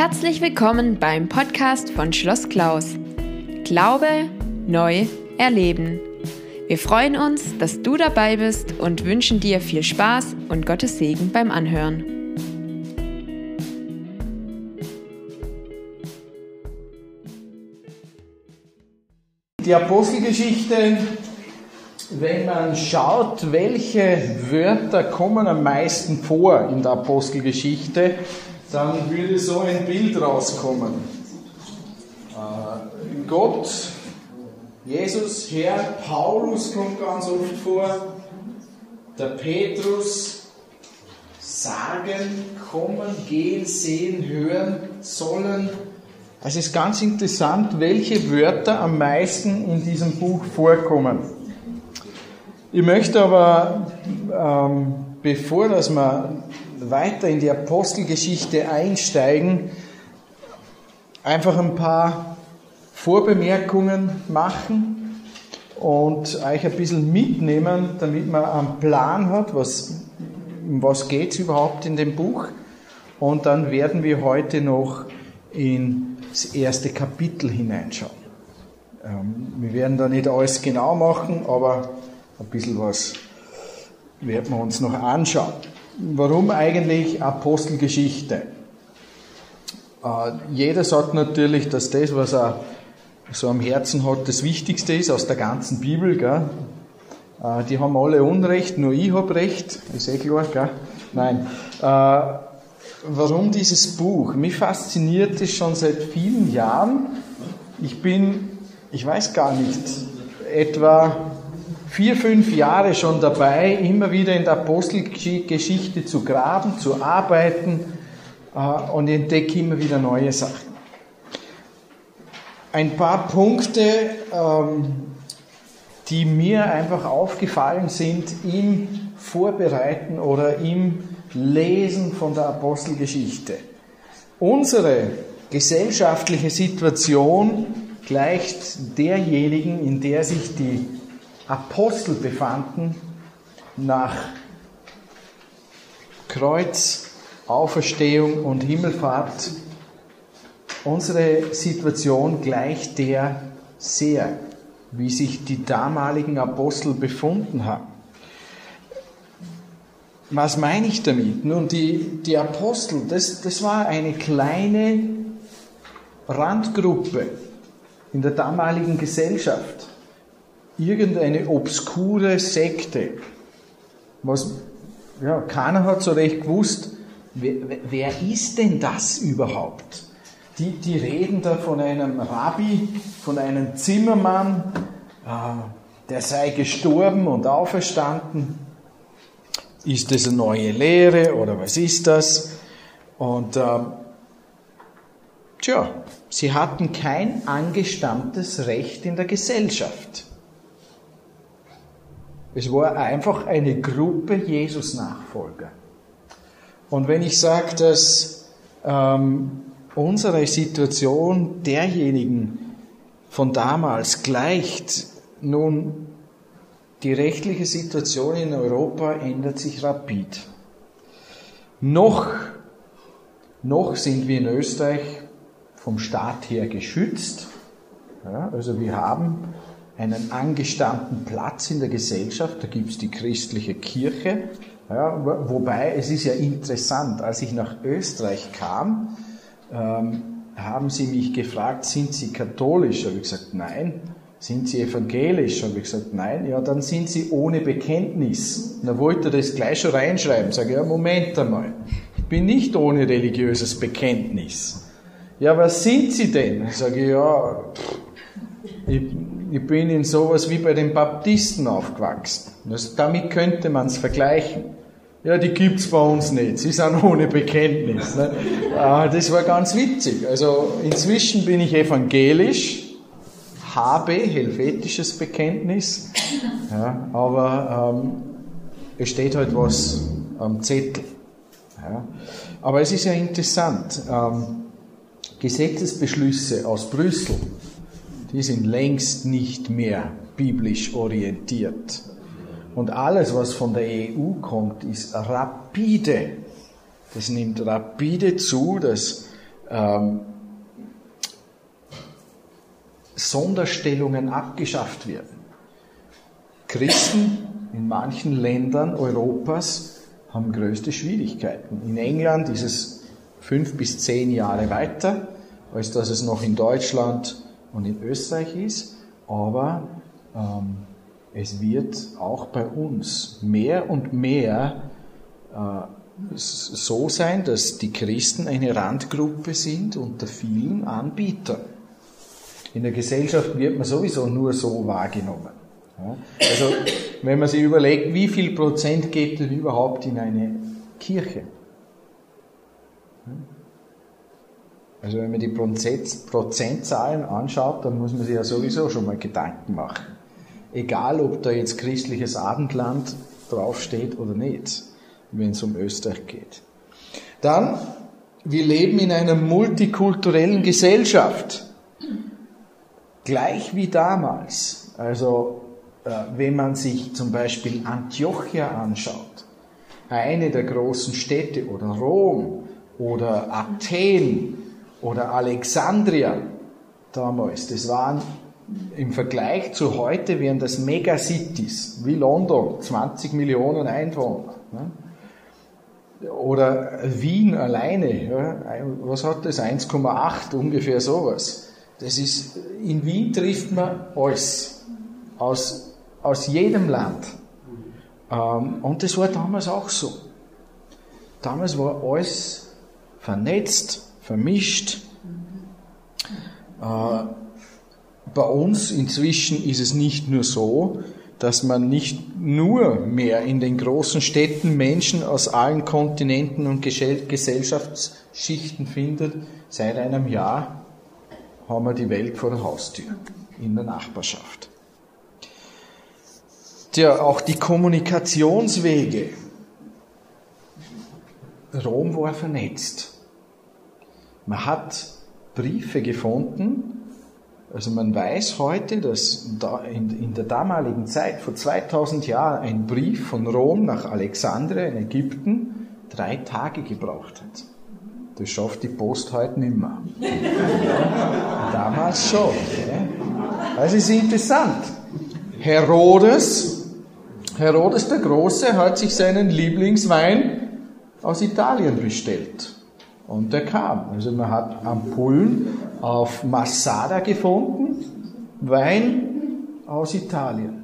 Herzlich willkommen beim Podcast von Schloss Klaus. Glaube neu erleben. Wir freuen uns, dass du dabei bist und wünschen dir viel Spaß und Gottes Segen beim Anhören. Die Apostelgeschichte, wenn man schaut, welche Wörter kommen am meisten vor in der Apostelgeschichte, dann würde so ein Bild rauskommen. Äh, Gott, Jesus, Herr, Paulus kommt ganz oft vor, der Petrus, sagen, kommen, gehen, sehen, hören, sollen. Es ist ganz interessant, welche Wörter am meisten in diesem Buch vorkommen. Ich möchte aber, ähm, bevor dass wir weiter in die Apostelgeschichte einsteigen, einfach ein paar Vorbemerkungen machen und euch ein bisschen mitnehmen, damit man einen Plan hat, was, um was geht es überhaupt in dem Buch. Und dann werden wir heute noch ins erste Kapitel hineinschauen. Ähm, wir werden da nicht alles genau machen, aber ein bisschen was werden wir uns noch anschauen. Warum eigentlich Apostelgeschichte? Äh, jeder sagt natürlich, dass das, was er so am Herzen hat, das Wichtigste ist aus der ganzen Bibel. Gell? Äh, die haben alle Unrecht, nur ich habe Recht. Ist eh klar, gell? Nein. Äh, warum dieses Buch? Mich fasziniert es schon seit vielen Jahren. Ich bin, ich weiß gar nicht, etwa vier, fünf Jahre schon dabei, immer wieder in der Apostelgeschichte zu graben, zu arbeiten äh, und entdecke immer wieder neue Sachen. Ein paar Punkte, ähm, die mir einfach aufgefallen sind im Vorbereiten oder im Lesen von der Apostelgeschichte. Unsere gesellschaftliche Situation gleicht derjenigen, in der sich die Apostel befanden nach Kreuz, Auferstehung und Himmelfahrt. Unsere Situation gleicht der sehr, wie sich die damaligen Apostel befunden haben. Was meine ich damit? Nun, die, die Apostel, das, das war eine kleine Randgruppe in der damaligen Gesellschaft irgendeine obskure Sekte, was ja, keiner hat so recht gewusst, wer, wer ist denn das überhaupt? Die, die reden da von einem Rabbi, von einem Zimmermann, äh, der sei gestorben und auferstanden. Ist das eine neue Lehre oder was ist das? Und äh, tja, sie hatten kein angestammtes Recht in der Gesellschaft. Es war einfach eine Gruppe Jesus-Nachfolger. Und wenn ich sage, dass ähm, unsere Situation derjenigen von damals gleicht, nun, die rechtliche Situation in Europa ändert sich rapid. Noch, noch sind wir in Österreich vom Staat her geschützt. Ja, also wir haben einen angestammten Platz in der Gesellschaft, da gibt es die christliche Kirche. Ja, wobei es ist ja interessant, als ich nach Österreich kam, ähm, haben sie mich gefragt, sind Sie katholisch? Habe ich gesagt, nein. Sind Sie evangelisch? Habe ich gesagt, nein. Ja, dann sind Sie ohne Bekenntnis. Dann wollte er das gleich schon reinschreiben. Sage ja, Moment einmal. Ich bin nicht ohne religiöses Bekenntnis. Ja, was sind Sie denn? Sage ja, ich, ich bin in sowas wie bei den Baptisten aufgewachsen. Also damit könnte man es vergleichen. Ja, die gibt's bei uns nicht. Sie sind ohne Bekenntnis. Ne? Ah, das war ganz witzig. Also inzwischen bin ich evangelisch, habe helvetisches Bekenntnis, ja, aber ähm, es steht halt was am Zettel. Ja. Aber es ist ja interessant. Ähm, Gesetzesbeschlüsse aus Brüssel die sind längst nicht mehr biblisch orientiert. Und alles, was von der EU kommt, ist rapide. Das nimmt rapide zu, dass ähm, Sonderstellungen abgeschafft werden. Christen in manchen Ländern Europas haben größte Schwierigkeiten. In England ist es fünf bis zehn Jahre weiter, als dass es noch in Deutschland und in Österreich ist. Aber ähm, es wird auch bei uns mehr und mehr äh, so sein, dass die Christen eine Randgruppe sind unter vielen Anbietern. In der Gesellschaft wird man sowieso nur so wahrgenommen. Also, wenn man sich überlegt, wie viel Prozent geht denn überhaupt in eine Kirche? Also, wenn man die Prozentzahlen anschaut, dann muss man sich ja sowieso schon mal Gedanken machen. Egal, ob da jetzt christliches Abendland draufsteht oder nicht, wenn es um Österreich geht. Dann, wir leben in einer multikulturellen Gesellschaft. Gleich wie damals. Also äh, wenn man sich zum Beispiel Antiochia anschaut, eine der großen Städte, oder Rom, oder Athen, oder Alexandria damals, das waren im Vergleich zu heute wären das Megacities, wie London, 20 Millionen Einwohner. Ne? Oder Wien alleine, was hat das? 1,8, ungefähr sowas. Das ist, in Wien trifft man alles. Aus aus jedem Land. Ähm, und das war damals auch so. Damals war alles vernetzt, vermischt. Äh, bei uns inzwischen ist es nicht nur so, dass man nicht nur mehr in den großen Städten Menschen aus allen Kontinenten und Gesellschaftsschichten findet. Seit einem Jahr haben wir die Welt vor der Haustür, in der Nachbarschaft. Tja, auch die Kommunikationswege. Rom war vernetzt. Man hat Briefe gefunden, also man weiß heute, dass in der damaligen Zeit, vor 2000 Jahren, ein Brief von Rom nach Alexandria in Ägypten drei Tage gebraucht hat. Das schafft die Post heute nicht mehr. Damals schon. Also es ist interessant. Herodes Herodes der Große hat sich seinen Lieblingswein aus Italien bestellt. Und der kam. Also man hat Ampullen auf Massada gefunden, Wein aus Italien.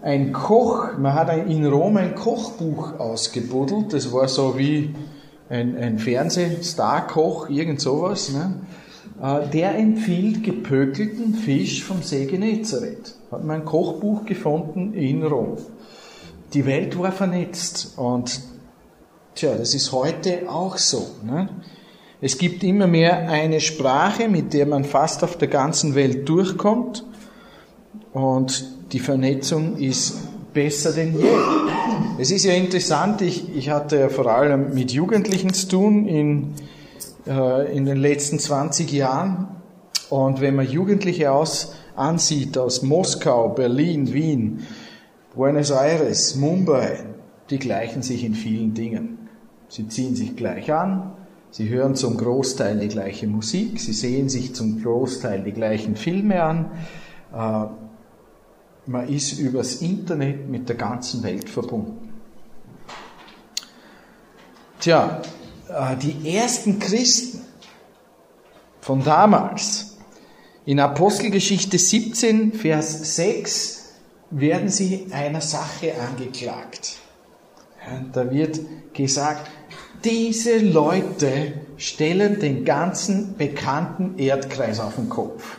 Ein Koch, man hat in Rom ein Kochbuch ausgebuddelt, das war so wie ein, ein Fernsehstar-Koch, irgend sowas. Ne? Äh, der empfiehlt gepökelten Fisch vom See Genezareth hat man ein Kochbuch gefunden in Rom. Die Welt war vernetzt und tja, das ist heute auch so. Ne? Es gibt immer mehr eine Sprache, mit der man fast auf der ganzen Welt durchkommt und die Vernetzung ist besser denn je. Es ist ja interessant, ich, ich hatte ja vor allem mit Jugendlichen zu tun in, äh, in den letzten 20 Jahren und wenn man Jugendliche aus ansieht aus Moskau, Berlin, Wien, Buenos Aires, Mumbai, die gleichen sich in vielen Dingen. Sie ziehen sich gleich an, sie hören zum Großteil die gleiche Musik, sie sehen sich zum Großteil die gleichen Filme an. Äh, man ist übers Internet mit der ganzen Welt verbunden. Tja, äh, die ersten Christen von damals, in Apostelgeschichte 17, Vers 6 werden sie einer Sache angeklagt. Da wird gesagt, diese Leute stellen den ganzen bekannten Erdkreis auf den Kopf.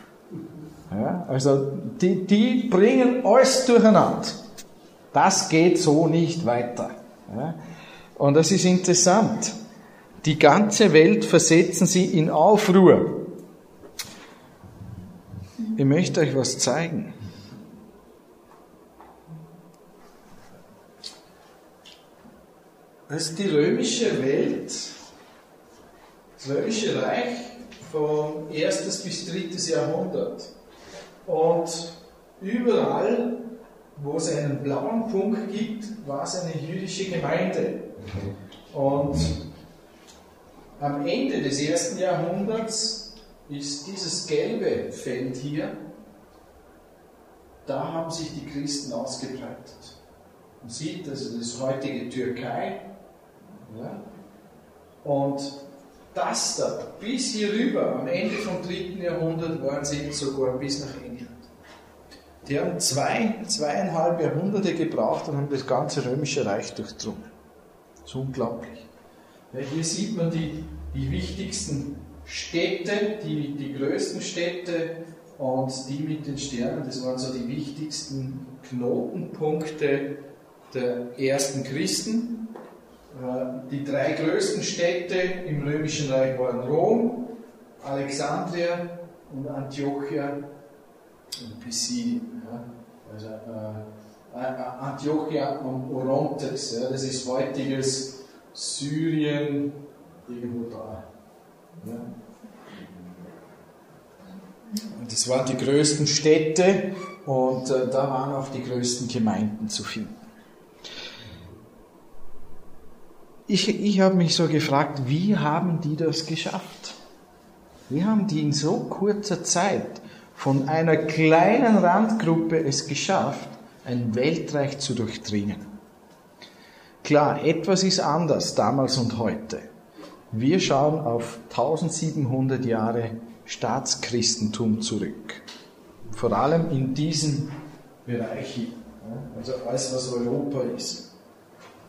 Ja, also die, die bringen alles durcheinander. Das geht so nicht weiter. Ja, und das ist interessant. Die ganze Welt versetzen sie in Aufruhr. Ich möchte euch was zeigen. Ist die römische Welt, das römische Reich vom 1. bis 3. Jahrhundert. Und überall, wo es einen blauen Punkt gibt, war es eine jüdische Gemeinde. Und am Ende des ersten Jahrhunderts ist dieses gelbe Feld hier, da haben sich die Christen ausgebreitet. Man sieht, also das heutige Türkei. Ja, und das da, bis hier rüber, am Ende vom dritten Jahrhundert, waren sie sogar bis nach England. Die haben zwei, zweieinhalb Jahrhunderte gebraucht und haben das ganze römische Reich durchdrungen. Das ist unglaublich. Ja, hier sieht man die, die wichtigsten Städte, die, die größten Städte und die mit den Sternen, das waren so die wichtigsten Knotenpunkte der ersten Christen. Äh, die drei größten Städte im Römischen Reich waren Rom, Alexandria und Antiochia und Pisidien. Also äh, äh, Antiochia und Orontes, das ist heutiges Syrien, irgendwo da. Das waren die größten Städte und da waren auch die größten Gemeinden zu finden. Ich, ich habe mich so gefragt, wie haben die das geschafft? Wie haben die in so kurzer Zeit von einer kleinen Randgruppe es geschafft, ein Weltreich zu durchdringen? Klar, etwas ist anders damals und heute. Wir schauen auf 1700 Jahre Staatschristentum zurück. Vor allem in diesem Bereich hier. Also alles, was Europa ist.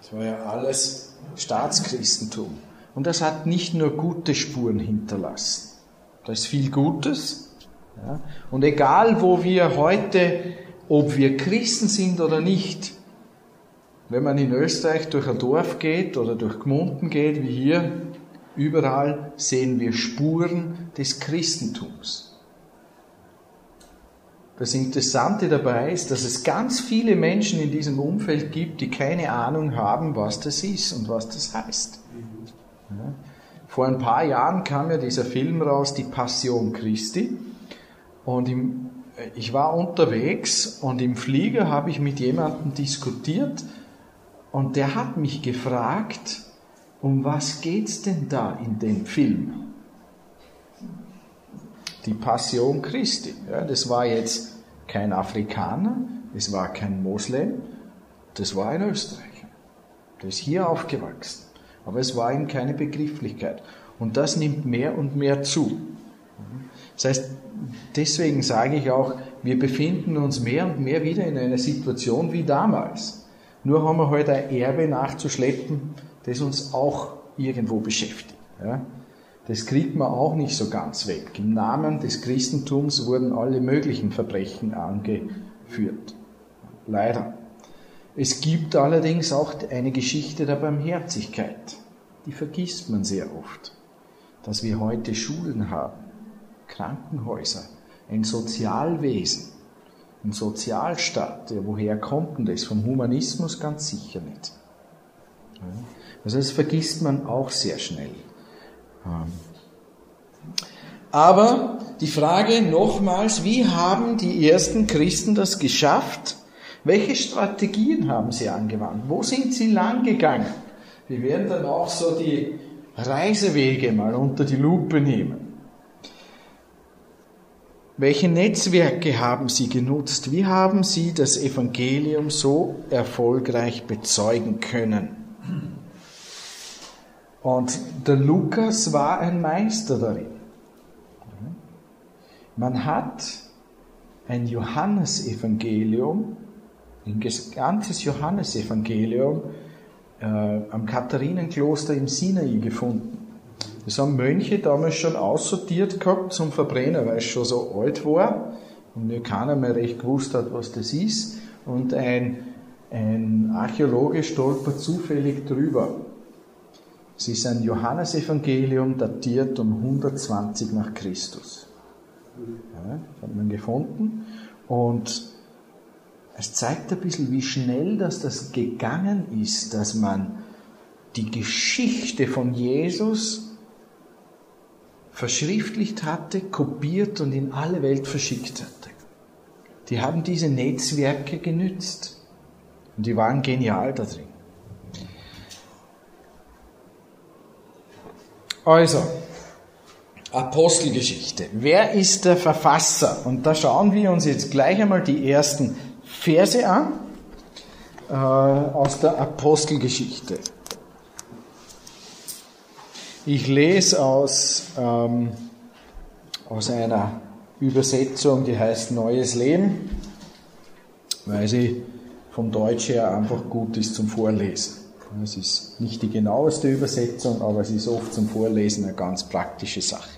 Das war ja alles Staatschristentum. Und das hat nicht nur gute Spuren hinterlassen. Da ist viel Gutes. Ja. Und egal, wo wir heute, ob wir Christen sind oder nicht, wenn man in Österreich durch ein Dorf geht oder durch Gmunden geht, wie hier, überall sehen wir Spuren des Christentums. Das Interessante dabei ist, dass es ganz viele Menschen in diesem Umfeld gibt, die keine Ahnung haben, was das ist und was das heißt. Vor ein paar Jahren kam ja dieser Film raus, Die Passion Christi. Und im, ich war unterwegs und im Flieger habe ich mit jemandem diskutiert und der hat mich gefragt, um was geht's denn da in dem Film? Die Passion Christi. Ja, das war jetzt kein Afrikaner, es war kein Moslem, das war ein Österreicher. Der ist hier aufgewachsen. Aber es war ihm keine Begrifflichkeit. Und das nimmt mehr und mehr zu. Das heißt, deswegen sage ich auch, wir befinden uns mehr und mehr wieder in einer Situation wie damals. Nur haben wir heute ein Erbe nachzuschleppen, das uns auch irgendwo beschäftigt. Ja? Das kriegt man auch nicht so ganz weg. Im Namen des Christentums wurden alle möglichen Verbrechen angeführt. Leider. Es gibt allerdings auch eine Geschichte der Barmherzigkeit. Die vergisst man sehr oft. Dass wir heute Schulen haben, Krankenhäuser, ein Sozialwesen, ein Sozialstaat. Ja, woher kommt denn das? Vom Humanismus ganz sicher nicht. Also das vergisst man auch sehr schnell. Aber die Frage nochmals, wie haben die ersten Christen das geschafft? Welche Strategien haben sie angewandt? Wo sind sie lang gegangen? Wir werden dann auch so die Reisewege mal unter die Lupe nehmen. Welche Netzwerke haben sie genutzt? Wie haben sie das Evangelium so erfolgreich bezeugen können? Und der Lukas war ein Meister darin. Man hat ein Johannesevangelium, ein ganzes Johannesevangelium äh, am Katharinenkloster im Sinai gefunden. Das haben Mönche damals schon aussortiert gehabt zum Verbrenner, weil es schon so alt war und nur keiner mehr recht gewusst hat, was das ist. Und ein, ein Archäologe stolpert zufällig drüber. Es ist ein Johannesevangelium datiert um 120 nach Christus. Ja, hat man gefunden. Und es zeigt ein bisschen, wie schnell dass das gegangen ist, dass man die Geschichte von Jesus verschriftlicht hatte, kopiert und in alle Welt verschickt hatte. Die haben diese Netzwerke genützt und die waren genial da drin. Also, Apostelgeschichte. Wer ist der Verfasser? Und da schauen wir uns jetzt gleich einmal die ersten Verse an äh, aus der Apostelgeschichte. Ich lese aus, ähm, aus einer Übersetzung, die heißt Neues Leben, weil sie vom Deutsch her einfach gut ist zum Vorlesen. Es ist nicht die genaueste Übersetzung, aber es ist oft zum Vorlesen eine ganz praktische Sache.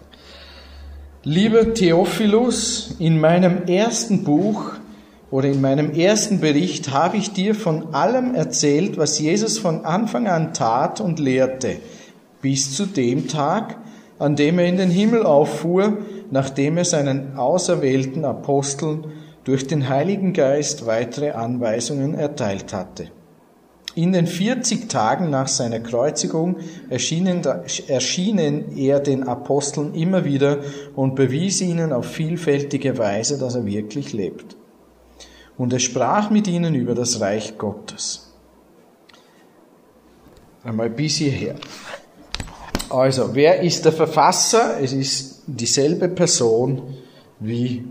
Lieber Theophilus, in meinem ersten Buch oder in meinem ersten Bericht habe ich dir von allem erzählt, was Jesus von Anfang an tat und lehrte bis zu dem Tag, an dem er in den Himmel auffuhr, nachdem er seinen auserwählten Aposteln durch den Heiligen Geist weitere Anweisungen erteilt hatte. In den 40 Tagen nach seiner Kreuzigung erschienen, erschienen er den Aposteln immer wieder und bewies ihnen auf vielfältige Weise, dass er wirklich lebt. Und er sprach mit ihnen über das Reich Gottes. Einmal bis hierher. Also, wer ist der Verfasser? Es ist dieselbe Person wie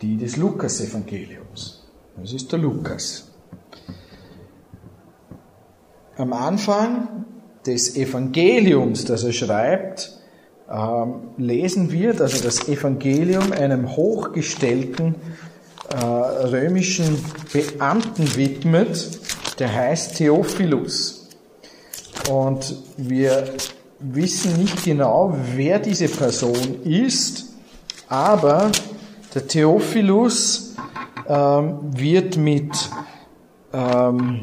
die des Lukas-Evangeliums. Das ist der Lukas. Am Anfang des Evangeliums, das er schreibt, ähm, lesen wir, dass er das Evangelium einem hochgestellten äh, römischen Beamten widmet, der heißt Theophilus. Und wir wissen nicht genau, wer diese Person ist, aber der Theophilus ähm, wird mit ähm,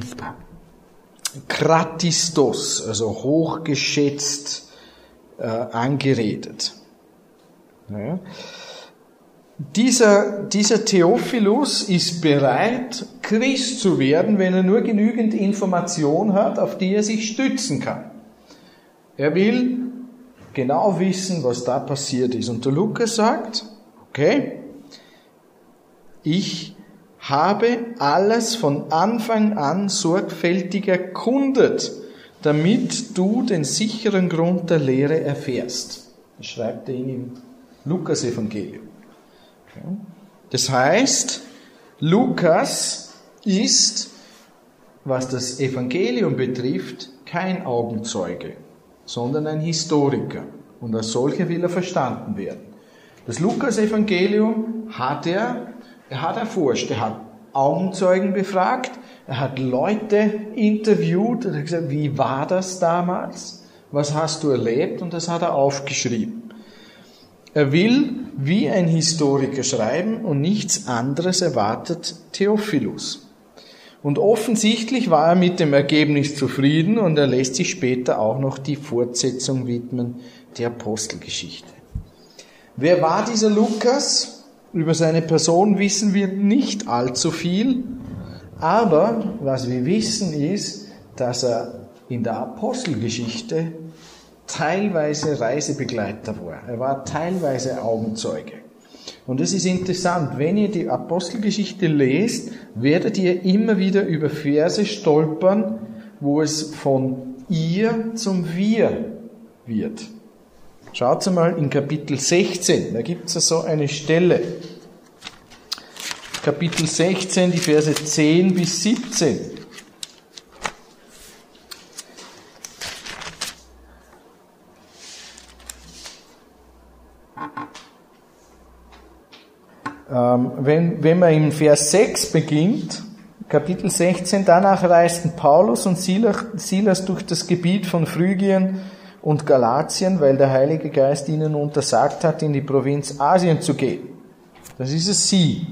Kratistos, also hochgeschätzt, äh, angeredet. Ja. Dieser, dieser Theophilus ist bereit, Christ zu werden, wenn er nur genügend Information hat, auf die er sich stützen kann. Er will genau wissen, was da passiert ist. Und der Lukas sagt, okay, ich habe alles von Anfang an sorgfältig erkundet, damit du den sicheren Grund der Lehre erfährst. Das schreibt er ihn im Lukas-Evangelium. Das heißt, Lukas ist, was das Evangelium betrifft, kein Augenzeuge sondern ein Historiker. Und als solcher will er verstanden werden. Das Lukas-Evangelium hat er, er hat erforscht, er hat Augenzeugen befragt, er hat Leute interviewt, er hat gesagt, wie war das damals? Was hast du erlebt? Und das hat er aufgeschrieben. Er will wie ein Historiker schreiben und nichts anderes erwartet Theophilus. Und offensichtlich war er mit dem Ergebnis zufrieden und er lässt sich später auch noch die Fortsetzung widmen der Apostelgeschichte. Wer war dieser Lukas? Über seine Person wissen wir nicht allzu viel, aber was wir wissen ist, dass er in der Apostelgeschichte teilweise Reisebegleiter war. Er war teilweise Augenzeuge. Und es ist interessant, wenn ihr die Apostelgeschichte lest, werdet ihr immer wieder über Verse stolpern, wo es von ihr zum wir wird. Schaut mal in Kapitel 16, da gibt es so eine Stelle. Kapitel 16, die Verse 10 bis 17. Ähm, wenn, wenn man im Vers 6 beginnt, Kapitel 16, danach reisten Paulus und Silas durch das Gebiet von Phrygien und Galatien, weil der Heilige Geist ihnen untersagt hat, in die Provinz Asien zu gehen. Das ist es sie.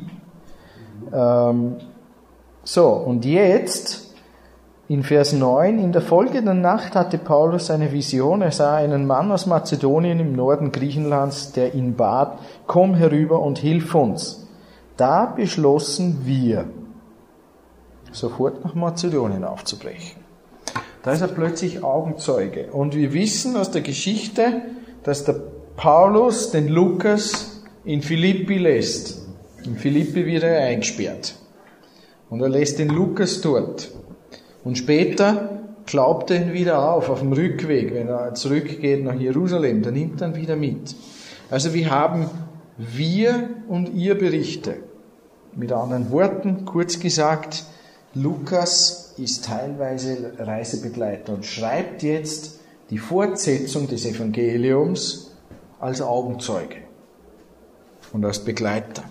Ähm, so, und jetzt in Vers 9, in der folgenden Nacht hatte Paulus eine Vision. Er sah einen Mann aus Mazedonien im Norden Griechenlands, der ihn bat, komm herüber und hilf uns. Da beschlossen wir, sofort nach Mazedonien aufzubrechen. Da ist er plötzlich Augenzeuge. Und wir wissen aus der Geschichte, dass der Paulus den Lukas in Philippi lässt. In Philippi wird er eingesperrt. Und er lässt den Lukas dort. Und später glaubt er ihn wieder auf, auf dem Rückweg, wenn er zurückgeht nach Jerusalem, dann nimmt ihn wieder mit. Also wir haben wir und ihr Berichte. Mit anderen Worten, kurz gesagt, Lukas ist teilweise Reisebegleiter und schreibt jetzt die Fortsetzung des Evangeliums als Augenzeuge und als Begleiter.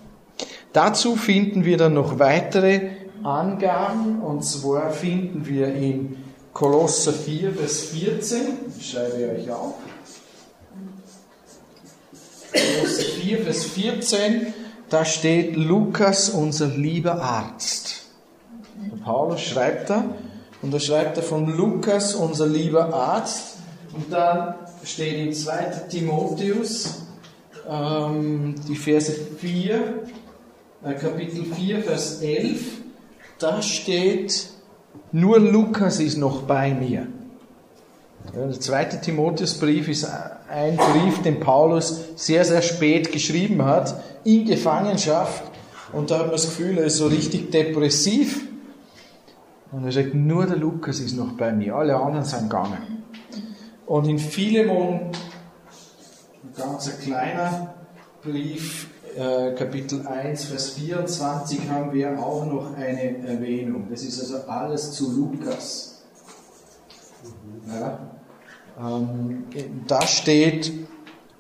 Dazu finden wir dann noch weitere Angaben, und zwar finden wir in Kolosser 4, Vers 14, ich schreibe ich euch auf. Kolosser 4, Vers 14, da steht Lukas, unser lieber Arzt. Der Paulus schreibt da, und da schreibt er von Lukas, unser lieber Arzt, und dann steht in 2. Timotheus, ähm, die Verse 4, äh, Kapitel 4, Vers 11, da steht, nur Lukas ist noch bei mir. Der zweite Timotheusbrief ist ein Brief, den Paulus sehr, sehr spät geschrieben hat, in Gefangenschaft. Und da hat man das Gefühl, er ist so richtig depressiv. Und er sagt, nur der Lukas ist noch bei mir, alle anderen sind gegangen. Und in Philemon, ein ganz kleiner Brief, äh, Kapitel 1, Vers 24 haben wir auch noch eine Erwähnung. Das ist also alles zu Lukas. Ja. Ähm, da steht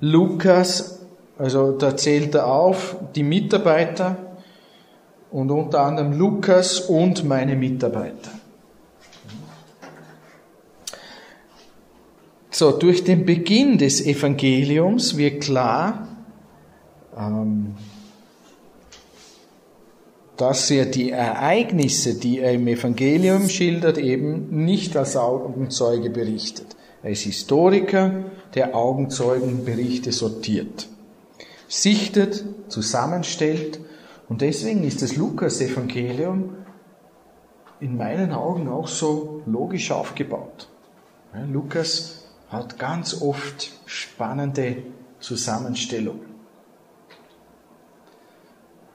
Lukas, also da zählt er auf die Mitarbeiter und unter anderem Lukas und meine Mitarbeiter. So, durch den Beginn des Evangeliums wird klar, ähm, dass er die Ereignisse, die er im Evangelium schildert, eben nicht als Augenzeuge berichtet. Er ist Historiker, der Augenzeugenberichte sortiert, sichtet, zusammenstellt und deswegen ist das Lukas-Evangelium in meinen Augen auch so logisch aufgebaut. Lukas hat ganz oft spannende Zusammenstellungen.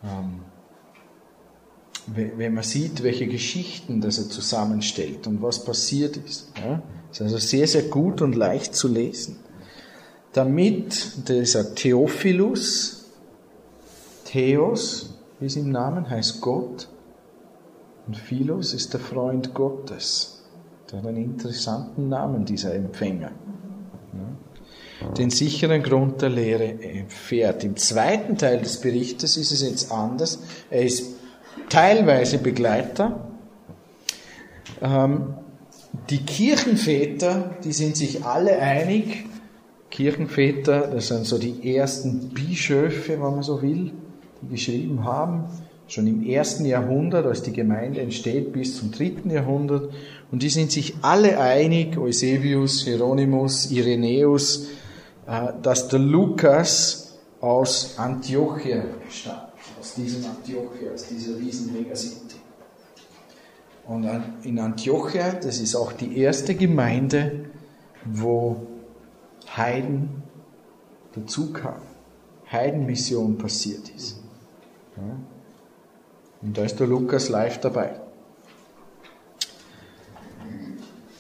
Ähm, wenn man sieht, welche Geschichten das er zusammenstellt und was passiert ist. Ist also sehr, sehr gut und leicht zu lesen. Damit dieser Theophilus, Theos, wie es im Namen heißt Gott, und Philos ist der Freund Gottes. Der hat einen interessanten Namen, dieser Empfänger. Den sicheren Grund der Lehre erfährt. Im zweiten Teil des Berichtes ist es jetzt anders. Er ist teilweise Begleiter. Ähm, die Kirchenväter, die sind sich alle einig. Kirchenväter, das sind so die ersten Bischöfe, wenn man so will, geschrieben haben schon im ersten Jahrhundert, als die Gemeinde entsteht, bis zum dritten Jahrhundert. Und die sind sich alle einig, Eusebius, Hieronymus, Irenäus, äh, dass der Lukas aus Antiochia stammt, aus diesem Antiochia, aus dieser riesen Megacity. Und in Antiochia, das ist auch die erste Gemeinde, wo Heiden dazu kam, Heidenmission passiert ist. Ja. Und da ist der Lukas live dabei.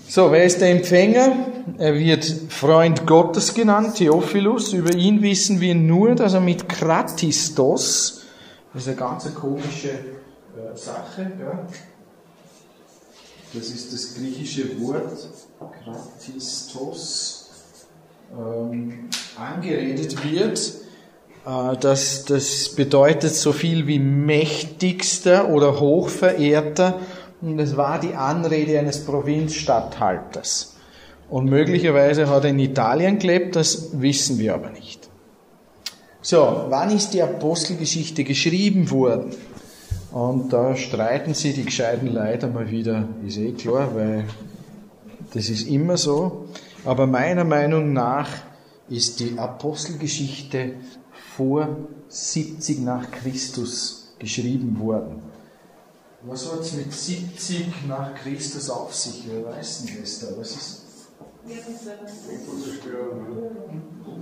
So, wer ist der Empfänger? Er wird Freund Gottes genannt, Theophilus. Über ihn wissen wir nur, dass er mit Kratistos, das ist eine ganz komische äh, Sache, ja. das ist das griechische Wort, Kratistos, ähm, angeredet wird das, das bedeutet so viel wie mächtigster oder hochverehrter und es war die Anrede eines Provinzstatthalters. Und möglicherweise hat er in Italien gelebt, das wissen wir aber nicht. So, wann ist die Apostelgeschichte geschrieben worden? Und da streiten sie die gescheiten Leute mal wieder, ist eh klar, weil das ist immer so. Aber meiner Meinung nach ist die Apostelgeschichte vor 70 nach Christus geschrieben worden. Was hat es mit 70 nach Christus auf sich? Wer weiß das da? Was ist?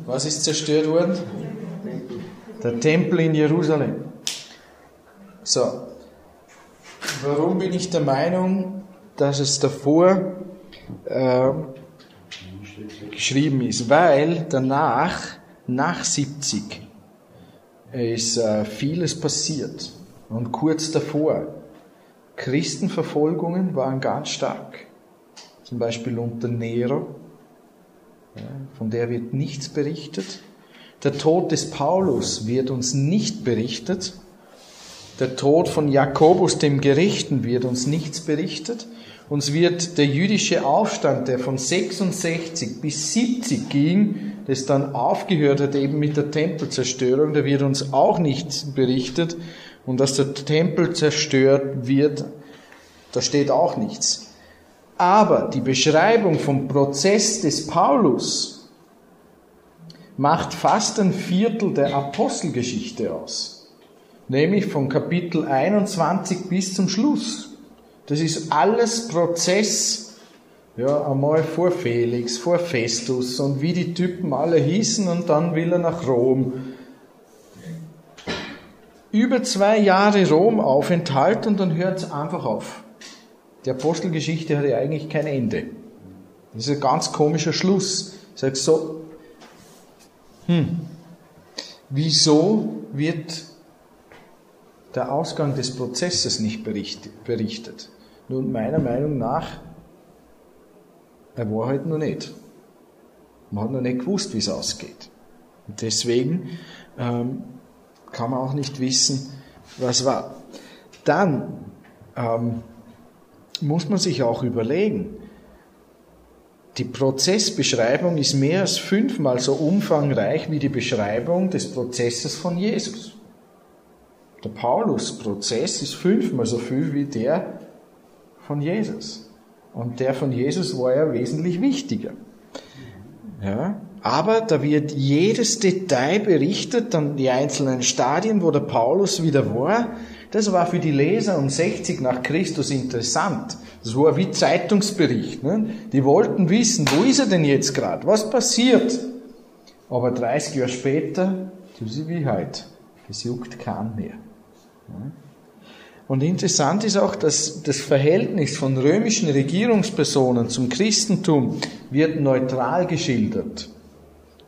Was ist zerstört worden? Der Tempel in Jerusalem. So. Warum bin ich der Meinung, dass es davor äh, geschrieben ist, weil danach, nach 70, ist äh, vieles passiert. Und kurz davor, Christenverfolgungen waren ganz stark. Zum Beispiel unter Nero, ja, von der wird nichts berichtet. Der Tod des Paulus wird uns nicht berichtet. Der Tod von Jakobus dem Gerichten wird uns nichts berichtet. Uns wird der jüdische Aufstand, der von 66 bis 70 ging, das dann aufgehört hat eben mit der Tempelzerstörung, da wird uns auch nichts berichtet. Und dass der Tempel zerstört wird, da steht auch nichts. Aber die Beschreibung vom Prozess des Paulus macht fast ein Viertel der Apostelgeschichte aus. Nämlich von Kapitel 21 bis zum Schluss. Das ist alles Prozess, ja, einmal vor Felix, vor Festus und wie die Typen alle hießen und dann will er nach Rom. Über zwei Jahre Rom Aufenthalt und dann hört es einfach auf. Die Apostelgeschichte hat ja eigentlich kein Ende. Das ist ein ganz komischer Schluss. Ich sage so, hm, wieso wird der Ausgang des Prozesses nicht berichtet? Nun, meiner Meinung nach, er war halt noch nicht. Man hat noch nicht gewusst, wie es ausgeht. Und deswegen ähm, kann man auch nicht wissen, was war. Dann ähm, muss man sich auch überlegen, die Prozessbeschreibung ist mehr als fünfmal so umfangreich wie die Beschreibung des Prozesses von Jesus. Der Paulus-Prozess ist fünfmal so viel wie der von Jesus. Und der von Jesus war ja wesentlich wichtiger. Ja, aber da wird jedes Detail berichtet, dann die einzelnen Stadien, wo der Paulus wieder war. Das war für die Leser um 60 nach Christus interessant. Das war wie Zeitungsbericht. Ne? Die wollten wissen, wo ist er denn jetzt gerade? Was passiert? Aber 30 Jahre später, das ist wie heute. Das juckt keinen mehr. Und interessant ist auch, dass das Verhältnis von römischen Regierungspersonen zum Christentum wird neutral geschildert.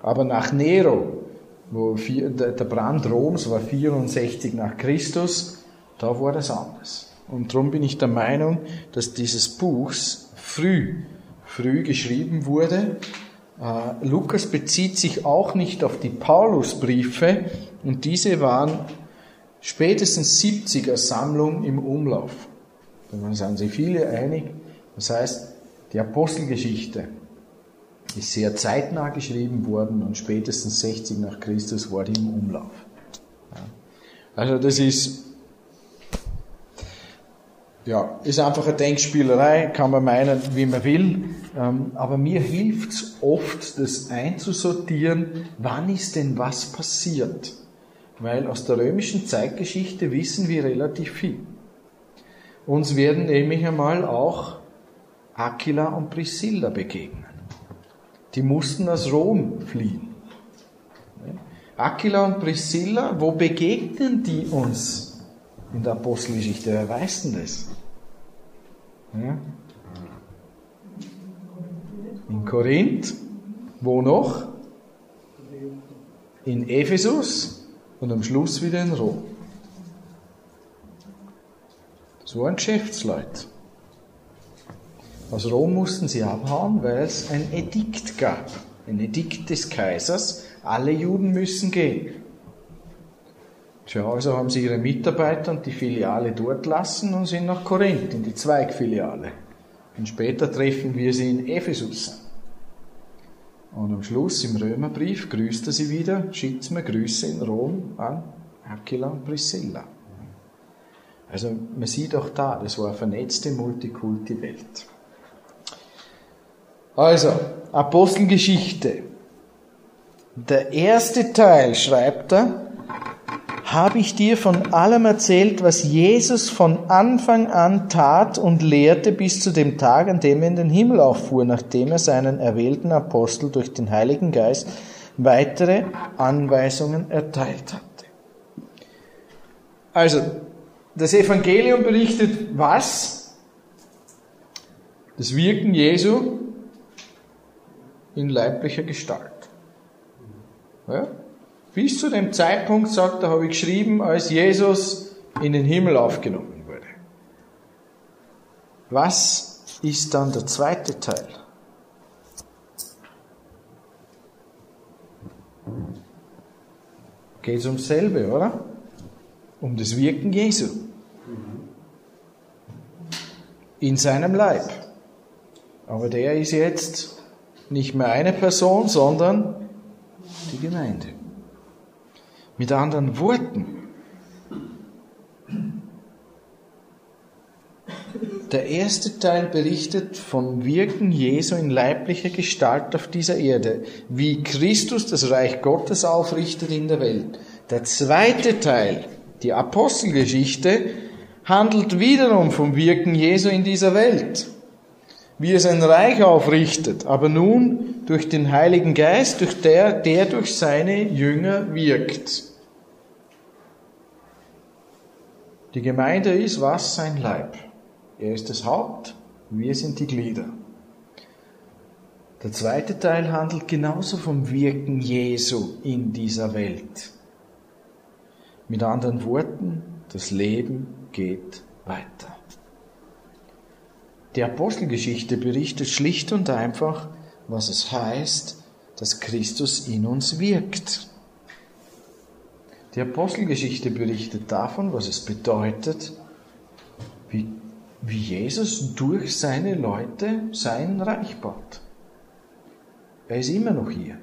Aber nach Nero, wo der Brand Roms war 64 nach Christus, da war das anders. Und darum bin ich der Meinung, dass dieses Buch früh, früh geschrieben wurde. Äh, Lukas bezieht sich auch nicht auf die Paulusbriefe und diese waren spätestens 70er Sammlung im Umlauf. Da sind sich viele einig. Das heißt, die Apostelgeschichte ist sehr zeitnah geschrieben worden und spätestens 60 nach Christus war die im Umlauf. Also das ist, ja, ist einfach eine Denkspielerei, kann man meinen, wie man will, ähm, aber mir hilft es oft, das einzusortieren, wann ist denn was passiert weil aus der römischen Zeitgeschichte wissen wir relativ viel. Uns werden nämlich einmal auch Aquila und Priscilla begegnen. Die mussten aus Rom fliehen. Aquila und Priscilla, wo begegnen die uns in der Apostelgeschichte? Wer weiß denn das? Ja? In Korinth. Wo noch? In Ephesus und am Schluss wieder in Rom. Das waren Geschäftsleute. Aus Rom mussten sie abhauen, weil es ein Edikt gab. Ein Edikt des Kaisers. Alle Juden müssen gehen. Tja, also haben sie ihre Mitarbeiter und die Filiale dort lassen und sind nach Korinth in die Zweigfiliale. Und später treffen wir sie in Ephesus. Und am Schluss im Römerbrief grüßt er sie wieder, schickt mir Grüße in Rom an Aquila und Priscilla. Also man sieht auch da, das war eine vernetzte Multikulti-Welt. Also, Apostelgeschichte. Der erste Teil schreibt er, habe ich dir von allem erzählt, was Jesus von Anfang an tat und lehrte bis zu dem Tag, an dem er in den Himmel auffuhr, nachdem er seinen erwählten Apostel durch den Heiligen Geist weitere Anweisungen erteilt hatte. Also, das Evangelium berichtet was? Das Wirken Jesu in leiblicher Gestalt. Ja? Bis zu dem Zeitpunkt, sagt er, habe ich geschrieben, als Jesus in den Himmel aufgenommen wurde. Was ist dann der zweite Teil? Geht es ums selbe, oder? Um das Wirken Jesu. In seinem Leib. Aber der ist jetzt nicht mehr eine Person, sondern die Gemeinde. Mit anderen Worten, der erste Teil berichtet vom Wirken Jesu in leiblicher Gestalt auf dieser Erde, wie Christus das Reich Gottes aufrichtet in der Welt. Der zweite Teil, die Apostelgeschichte, handelt wiederum vom Wirken Jesu in dieser Welt wie er sein Reich aufrichtet, aber nun durch den Heiligen Geist, durch der, der durch seine Jünger wirkt. Die Gemeinde ist was? Sein Leib. Er ist das Haupt, wir sind die Glieder. Der zweite Teil handelt genauso vom Wirken Jesu in dieser Welt. Mit anderen Worten, das Leben geht weiter. Die Apostelgeschichte berichtet schlicht und einfach, was es heißt, dass Christus in uns wirkt. Die Apostelgeschichte berichtet davon, was es bedeutet, wie, wie Jesus durch seine Leute sein Reich baut. Er ist immer noch hier.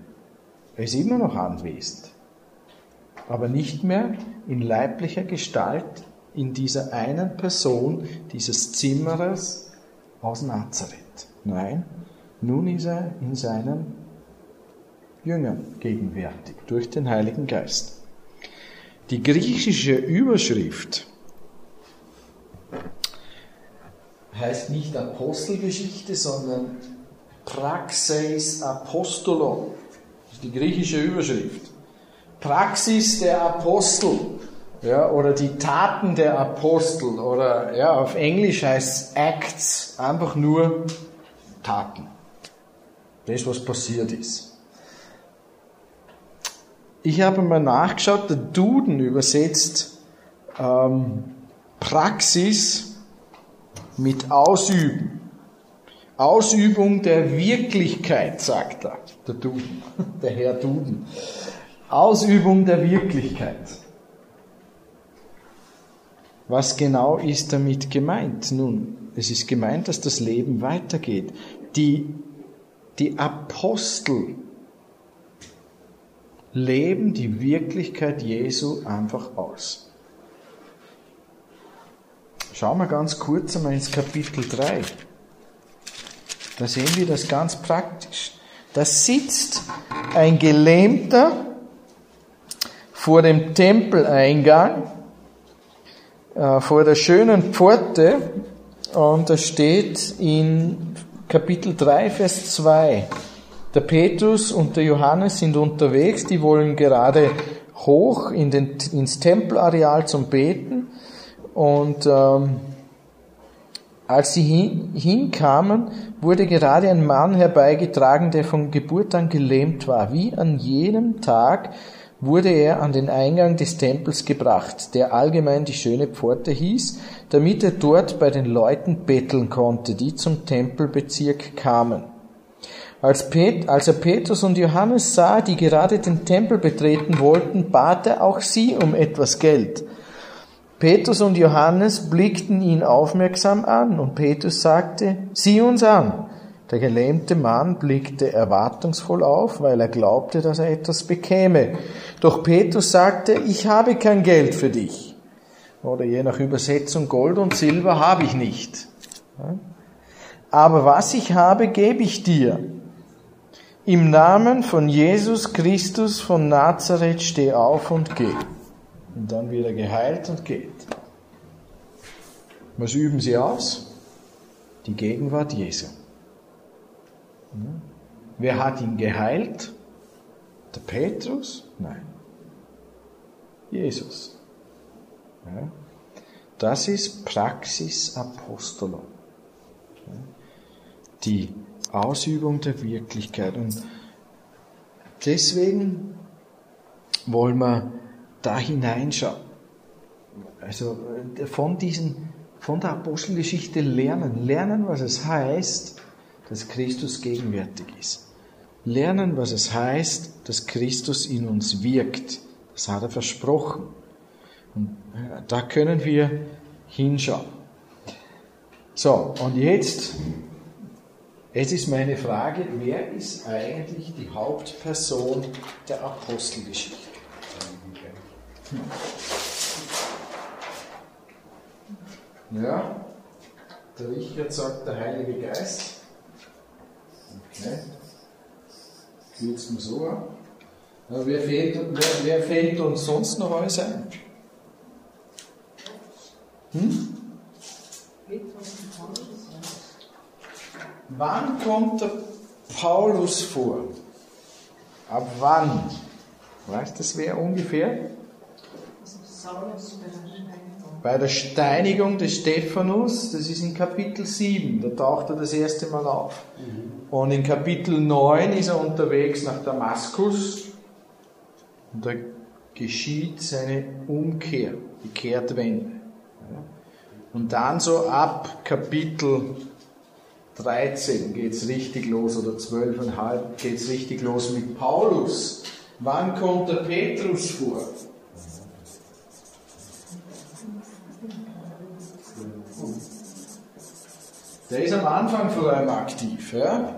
Er ist immer noch anwesend. Aber nicht mehr in leiblicher Gestalt in dieser einen Person, dieses Zimmerers, aus Nazareth. Nein, nun ist er in seinen Jüngern gegenwärtig durch den Heiligen Geist. Die griechische Überschrift heißt nicht Apostelgeschichte, sondern Praxeis Apostolon. Das ist die griechische Überschrift. Praxis der Apostel ja, oder die Taten der Apostel oder ja, auf Englisch heißt Acts, einfach nur Taten. Das, was passiert ist. Ich habe mal nachgeschaut, der Duden übersetzt ähm, Praxis mit Ausüben. Ausübung der Wirklichkeit, sagt er, der Duden, der Herr Duden. Ausübung der Wirklichkeit. Was genau ist damit gemeint? Nun, es ist gemeint, dass das Leben weitergeht. Die, die Apostel leben die Wirklichkeit Jesu einfach aus. Schauen wir ganz kurz einmal ins Kapitel 3. Da sehen wir das ganz praktisch. Da sitzt ein Gelähmter vor dem Tempeleingang äh, vor der schönen Pforte und da steht in Kapitel 3, Vers 2, der Petrus und der Johannes sind unterwegs, die wollen gerade hoch in den, ins Tempelareal zum Beten und ähm, als sie hin, hinkamen, wurde gerade ein Mann herbeigetragen, der von Geburt an gelähmt war, wie an jenem Tag, wurde er an den Eingang des Tempels gebracht, der allgemein die schöne Pforte hieß, damit er dort bei den Leuten betteln konnte, die zum Tempelbezirk kamen. Als, Pet, als er Petrus und Johannes sah, die gerade den Tempel betreten wollten, bat er auch sie um etwas Geld. Petrus und Johannes blickten ihn aufmerksam an und Petrus sagte, sieh uns an. Der gelähmte Mann blickte erwartungsvoll auf, weil er glaubte, dass er etwas bekäme. Doch Petrus sagte, ich habe kein Geld für dich. Oder je nach Übersetzung, Gold und Silber habe ich nicht. Aber was ich habe, gebe ich dir. Im Namen von Jesus Christus von Nazareth steh auf und geh. Und dann wird er geheilt und geht. Was üben sie aus? Die Gegenwart Jesu. Wer hat ihn geheilt? Der Petrus? Nein. Jesus. Das ist Praxis Apostolon. die Ausübung der Wirklichkeit. Und deswegen wollen wir da hineinschauen. Also äh, von diesen, von der Apostelgeschichte lernen. Lernen, was es heißt, dass Christus gegenwärtig ist. Lernen, was es heißt, dass Christus in uns wirkt. Das hat er versprochen. Und äh, da können wir hinschauen. So, und jetzt, jetzt ist meine Frage, wer ist eigentlich die Hauptperson der Apostelgeschichte? Ja, der Richard sagt der Heilige Geist. Okay. Kürzen wir so ab. Wer fehlt, wer, wer fehlt uns sonst noch alles ein? Hm? Wann kommt der Paulus vor? Ab wann? Weißt du das wer ungefähr? Bei der Steinigung des Stephanus, das ist in Kapitel 7, da taucht er das erste Mal auf. Mhm. Und in Kapitel 9 ist er unterwegs nach Damaskus und da geschieht seine Umkehr, die Kehrtwende. Und dann so ab Kapitel 13 geht es richtig los oder 12,5 geht es richtig los mit Paulus. Wann kommt der Petrus vor? Der ist am Anfang vor allem aktiv. Ja?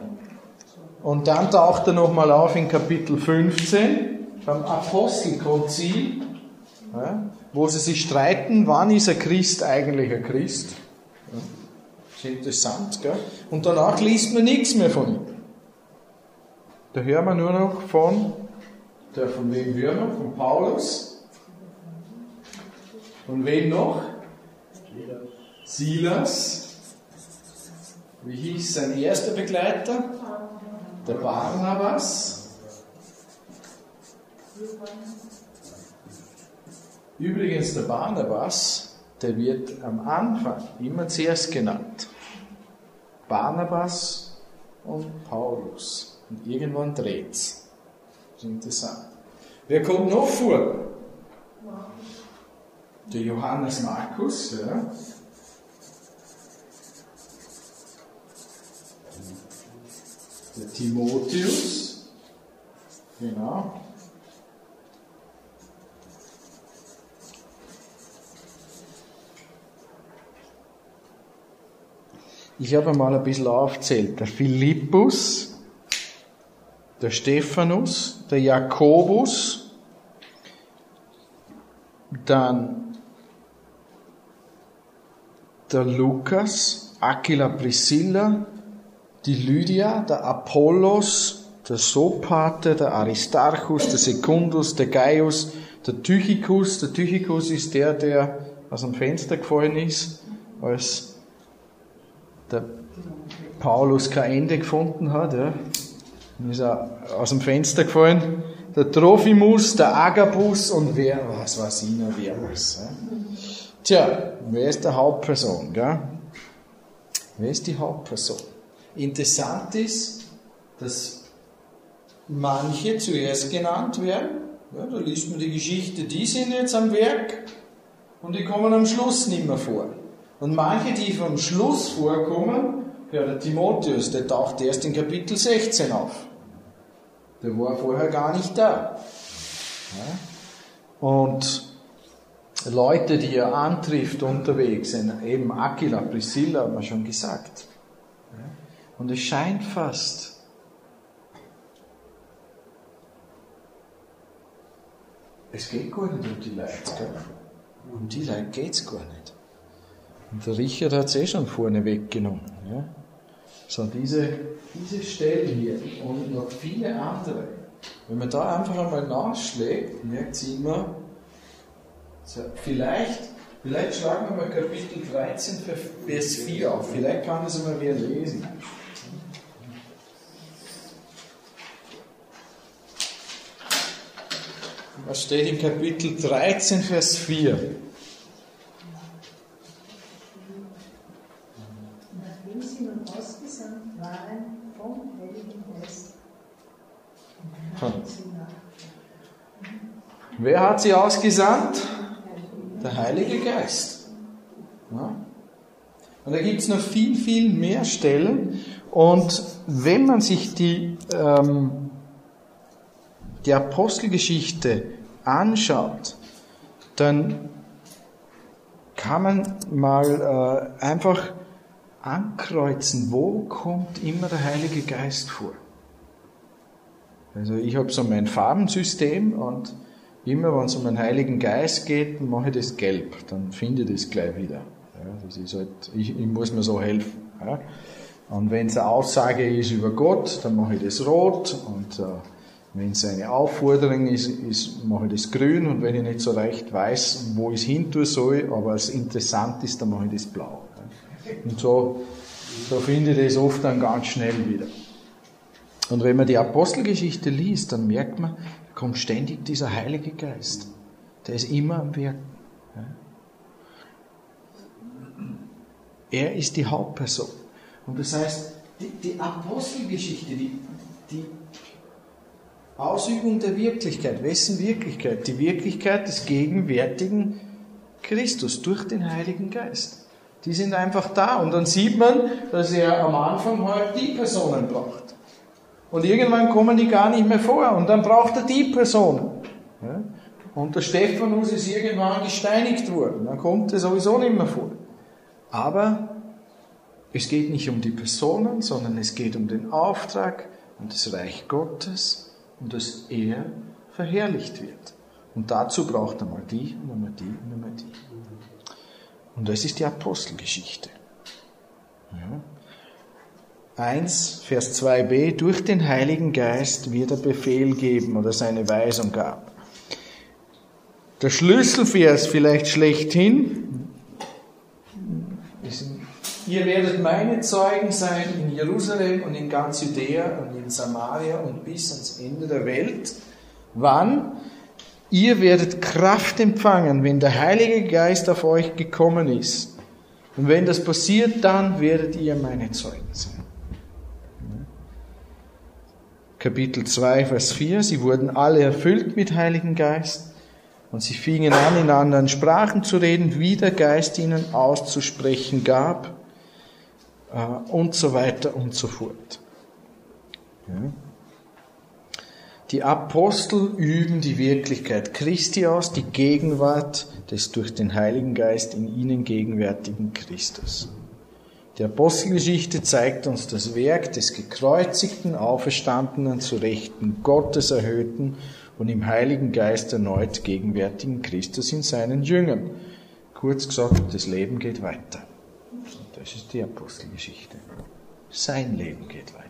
Und dann taucht er nochmal auf in Kapitel 15 beim Apostelkonzil, ja? wo sie sich streiten, wann ist ein Christ eigentlich ein Christ. Ja? Das ist interessant. Gell? Und danach liest man nichts mehr von ihm. Da hören wir nur noch von, der von wem hören wir? Von Paulus. Von wem noch? Silas. Wie hieß sein erster Begleiter? Der Barnabas. Übrigens, der Barnabas, der wird am Anfang immer zuerst genannt. Barnabas und Paulus. Und irgendwann dreht's. Das ist interessant. Wer kommt noch vor? Der Johannes Markus, ja. der Timotheus, genau. Ich habe mal ein bisschen aufzählt. Der Philippus, der Stephanus, der Jakobus, dann der Lukas, Aquila Priscilla, die Lydia, der Apollos, der Sopate, der Aristarchus, der Secundus, der Gaius, der Tychicus. Der Tychicus ist der, der aus dem Fenster gefallen ist, als der Paulus kein Ende gefunden hat. Ja. Dann ist er aus dem Fenster gefallen. Der Trophimus, der Agabus und wer, was weiß ich noch, wer was. Ja. Tja, wer ist der Hauptperson? Gell? Wer ist die Hauptperson? Interessant ist, dass manche zuerst genannt werden. Ja, da liest man die Geschichte, die sind jetzt am Werk und die kommen am Schluss nicht mehr vor. Und manche, die vom Schluss vorkommen, ja, der Timotheus, der taucht erst in Kapitel 16 auf. Der war vorher gar nicht da. Ja. Und Leute, die er antrifft unterwegs, eben Aquila, Priscilla, haben wir schon gesagt. Und es scheint fast, es geht gar nicht um die Leute. Um die Leute geht es gar nicht. Und der Richard hat es eh schon vorne weggenommen. Ja? So, diese, diese Stelle hier und noch viele andere. Wenn man da einfach einmal nachschlägt, merkt sie immer, so, vielleicht, vielleicht schlagen wir mal Kapitel 13, Vers 4 auf. Vielleicht kann das einmal wer lesen. Was steht in Kapitel 13, Vers 4? Wer hat sie ausgesandt? Der Heilige Geist. Ja? Und da gibt es noch viel, viel mehr Stellen. Und wenn man sich die, ähm, die Apostelgeschichte anschaut, dann kann man mal äh, einfach ankreuzen, wo kommt immer der Heilige Geist vor. Also ich habe so mein Farbensystem und immer wenn es um den Heiligen Geist geht, mache ich das gelb, dann finde ich das gleich wieder. Ja, das ist halt, ich, ich muss mir so helfen. Ja. Und wenn es eine Aussage ist über Gott, dann mache ich das rot und äh, wenn es eine Aufforderung ist, ist, mache ich das grün und wenn ich nicht so recht weiß, wo ich es hin tun soll, aber es interessant ist, dann mache ich das blau. Und so, so finde ich das oft dann ganz schnell wieder. Und wenn man die Apostelgeschichte liest, dann merkt man, kommt ständig dieser Heilige Geist. Der ist immer am Wirken. Er ist die Hauptperson. Und das heißt, die, die Apostelgeschichte, die, die Ausübung der Wirklichkeit, wessen Wirklichkeit? Die Wirklichkeit des gegenwärtigen Christus durch den Heiligen Geist. Die sind einfach da und dann sieht man, dass er am Anfang halt die Personen braucht. Und irgendwann kommen die gar nicht mehr vor und dann braucht er die Personen. Ja? Und der Stephanus ist irgendwann gesteinigt worden, dann kommt er sowieso nicht mehr vor. Aber es geht nicht um die Personen, sondern es geht um den Auftrag und das Reich Gottes und dass er verherrlicht wird. Und dazu braucht er mal die, und mal die, und mal die. Und das ist die Apostelgeschichte. Ja. 1, Vers 2b, durch den Heiligen Geist wird er Befehl geben oder seine Weisung gab. Der Schlüsselvers vielleicht schlechthin, ihr werdet meine Zeugen sein in Jerusalem und in ganz Judäa und in Samaria und bis ans Ende der Welt. Wann? Ihr werdet Kraft empfangen, wenn der Heilige Geist auf euch gekommen ist. Und wenn das passiert, dann werdet ihr meine Zeugen sein. Kapitel 2, Vers 4. Sie wurden alle erfüllt mit Heiligen Geist und sie fingen an, in anderen Sprachen zu reden, wie der Geist ihnen auszusprechen gab äh, und so weiter und so fort. Die Apostel üben die Wirklichkeit Christi aus, die Gegenwart des durch den Heiligen Geist in ihnen gegenwärtigen Christus. Die Apostelgeschichte zeigt uns das Werk des gekreuzigten, auferstandenen, zu Rechten Gottes erhöhten und im Heiligen Geist erneut gegenwärtigen Christus in seinen Jüngern. Kurz gesagt, das Leben geht weiter. Das ist die Apostelgeschichte. Sein Leben geht weiter.